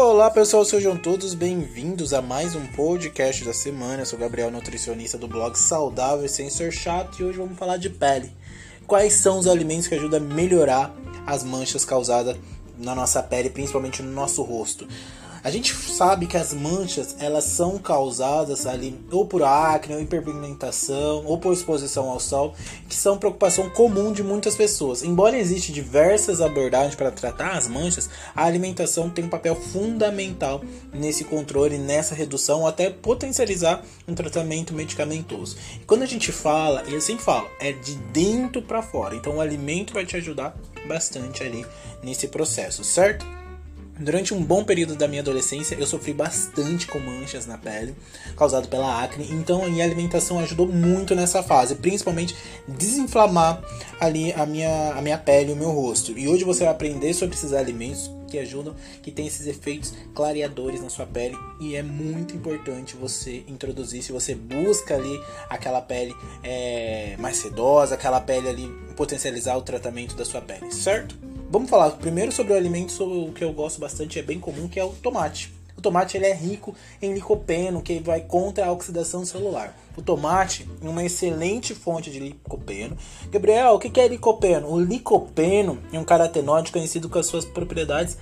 Olá pessoal, sejam todos bem-vindos a mais um podcast da semana. Eu sou Gabriel, nutricionista do blog Saudável Sem Ser Chato e hoje vamos falar de pele. Quais são os alimentos que ajudam a melhorar as manchas causadas na nossa pele, principalmente no nosso rosto? A gente sabe que as manchas elas são causadas ali ou por acne, ou hiperpigmentação, ou por exposição ao sol, que são preocupação comum de muitas pessoas. Embora existam diversas abordagens para tratar as manchas, a alimentação tem um papel fundamental nesse controle, nessa redução, até potencializar um tratamento medicamentoso. E quando a gente fala, eu sempre falo, é de dentro para fora. Então o alimento vai te ajudar bastante ali nesse processo, certo? Durante um bom período da minha adolescência, eu sofri bastante com manchas na pele, causado pela acne, então a minha alimentação ajudou muito nessa fase, principalmente desinflamar ali a minha, a minha pele e o meu rosto. E hoje você vai aprender sobre esses alimentos que ajudam, que tem esses efeitos clareadores na sua pele e é muito importante você introduzir se você busca ali aquela pele é, mais sedosa, aquela pele ali potencializar o tratamento da sua pele, certo? Vamos falar primeiro sobre o alimento sobre o que eu gosto bastante, é bem comum, que é o tomate. O tomate ele é rico em licopeno, que vai contra a oxidação celular. O tomate é uma excelente fonte de licopeno. Gabriel, o que é licopeno? O licopeno é um carotenoide conhecido com as suas propriedades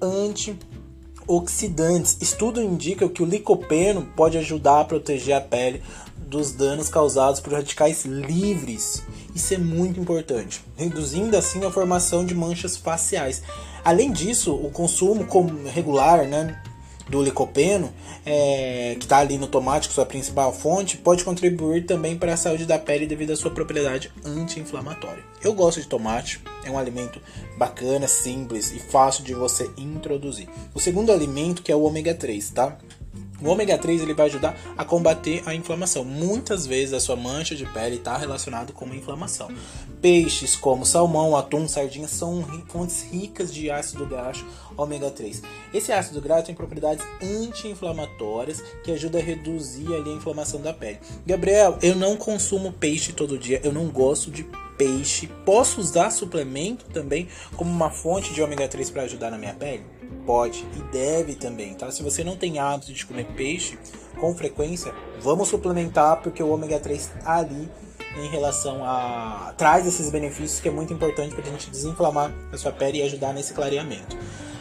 antioxidantes. Estudo indica que o licopeno pode ajudar a proteger a pele dos danos causados por radicais livres. Isso é muito importante, reduzindo assim a formação de manchas faciais. Além disso, o consumo regular né, do licopeno, é, que está ali no tomate, que é sua principal fonte, pode contribuir também para a saúde da pele devido à sua propriedade anti-inflamatória. Eu gosto de tomate, é um alimento bacana, simples e fácil de você introduzir. O segundo alimento que é o ômega 3, tá? O ômega 3 ele vai ajudar a combater a inflamação. Muitas vezes a sua mancha de pele está relacionada com uma inflamação. Peixes como salmão, atum, sardinha são fontes ricas de ácido graxo ômega 3. Esse ácido graxo tem propriedades anti-inflamatórias que ajudam a reduzir ali a inflamação da pele. Gabriel, eu não consumo peixe todo dia, eu não gosto de peixe. Posso usar suplemento também como uma fonte de ômega 3 para ajudar na minha pele? Pode e deve também, tá? Se você não tem hábito de comer peixe com frequência, vamos suplementar porque o ômega 3 tá ali em relação a traz esses benefícios que é muito importante para a gente desinflamar a sua pele e ajudar nesse clareamento.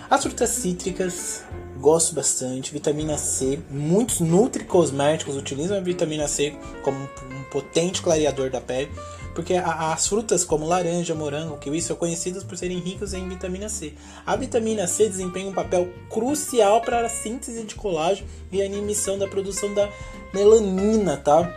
As frutas cítricas gosto bastante, vitamina C, muitos nutricosméticos utilizam a vitamina C como um potente clareador da pele porque as frutas como laranja, morango, kiwi são conhecidas por serem ricas em vitamina C. A vitamina C desempenha um papel crucial para a síntese de colágeno e a inibição da produção da melanina, tá?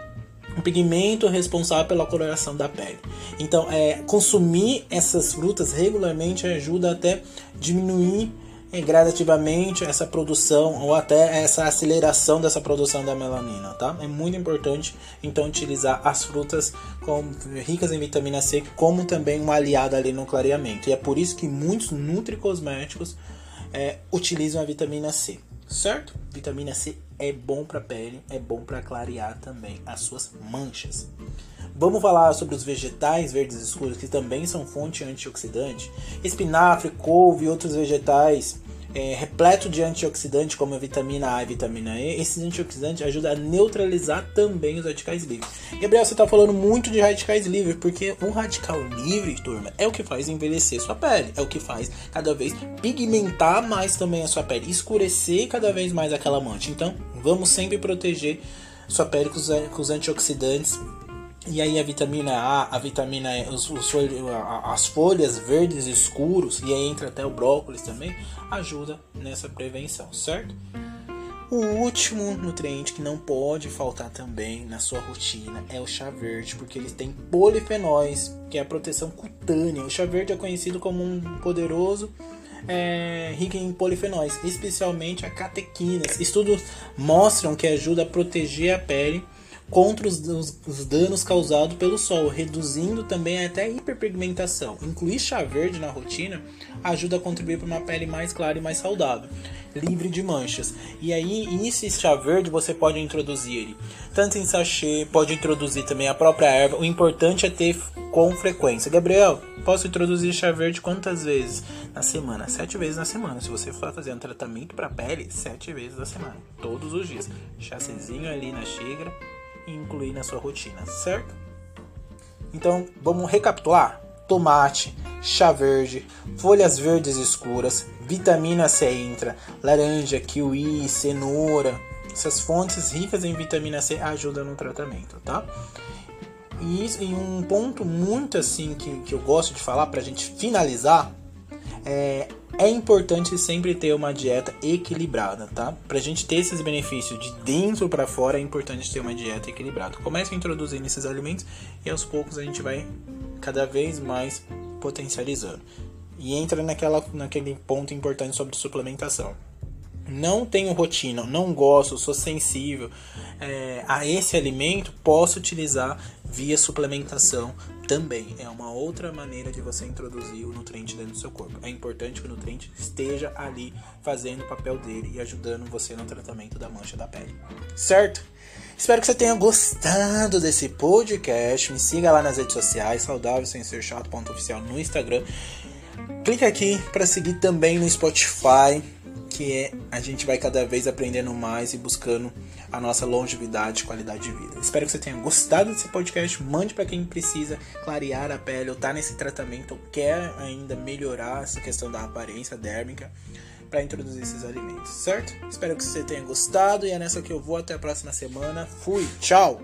um pigmento responsável pela coloração da pele. Então, é, consumir essas frutas regularmente ajuda até diminuir é, gradativamente essa produção ou até essa aceleração dessa produção da melanina, tá? É muito importante então utilizar as frutas com, ricas em vitamina C como também uma aliada ali no clareamento. E é por isso que muitos nutricosméticos é, utilizam a vitamina C, certo? Vitamina C é bom para a pele, é bom para clarear também as suas manchas. Vamos falar sobre os vegetais verdes escuros que também são fonte antioxidante. Espinafre, couve e outros vegetais é, repleto de antioxidantes como a vitamina A e vitamina E. Esses antioxidantes ajudam a neutralizar também os radicais livres. Gabriel, você está falando muito de radicais livres, porque o radical livre, turma, é o que faz envelhecer sua pele, é o que faz cada vez pigmentar mais também a sua pele, escurecer cada vez mais aquela mancha. Então, vamos sempre proteger sua pele com os antioxidantes e aí a vitamina A, a vitamina E, os, os, as folhas verdes escuros, e aí entra até o brócolis também, ajuda nessa prevenção, certo? O último nutriente que não pode faltar também na sua rotina é o chá verde, porque ele tem polifenóis, que é a proteção cutânea. O chá verde é conhecido como um poderoso é, rico em polifenóis, especialmente a catequinas. Estudos mostram que ajuda a proteger a pele contra os, os, os, danos causados pelo sol, reduzindo também até a hiperpigmentação. Incluir chá verde na rotina ajuda a contribuir para uma pele mais clara e mais saudável, livre de manchas. E aí, esse chá verde você pode introduzir ele tanto em sachê, pode introduzir também a própria erva. O importante é ter com frequência. Gabriel, posso introduzir chá verde quantas vezes na semana? Sete vezes na semana. Se você for fazer um tratamento para pele, sete vezes na semana, todos os dias. Chacezinho ali na xícara e incluir na sua rotina, certo? Então, vamos recapitular? Tomate, chá verde, folhas verdes escuras, vitamina C entra, laranja, kiwi, cenoura. Essas fontes ricas em vitamina C ajudam no tratamento, tá? E, e um ponto muito assim que, que eu gosto de falar para a gente finalizar é, é importante sempre ter uma dieta equilibrada, tá? Pra gente ter esses benefícios de dentro para fora, é importante ter uma dieta equilibrada. Começa introduzindo esses alimentos e aos poucos a gente vai cada vez mais potencializando. E entra naquela, naquele ponto importante sobre suplementação. Não tenho rotina, não gosto, sou sensível é, a esse alimento, posso utilizar via suplementação também. É uma outra maneira de você introduzir o nutriente dentro do seu corpo. É importante que o nutriente esteja ali fazendo o papel dele e ajudando você no tratamento da mancha da pele. Certo? Espero que você tenha gostado desse podcast. Me siga lá nas redes sociais, saudável sem ser chato, ponto oficial no Instagram. Clique aqui para seguir também no Spotify, que é, a gente vai cada vez aprendendo mais e buscando a nossa longevidade e qualidade de vida. Espero que você tenha gostado desse podcast. Mande para quem precisa clarear a pele ou tá nesse tratamento ou quer ainda melhorar essa questão da aparência dérmica para introduzir esses alimentos, certo? Espero que você tenha gostado e é nessa que eu vou até a próxima semana. Fui, tchau!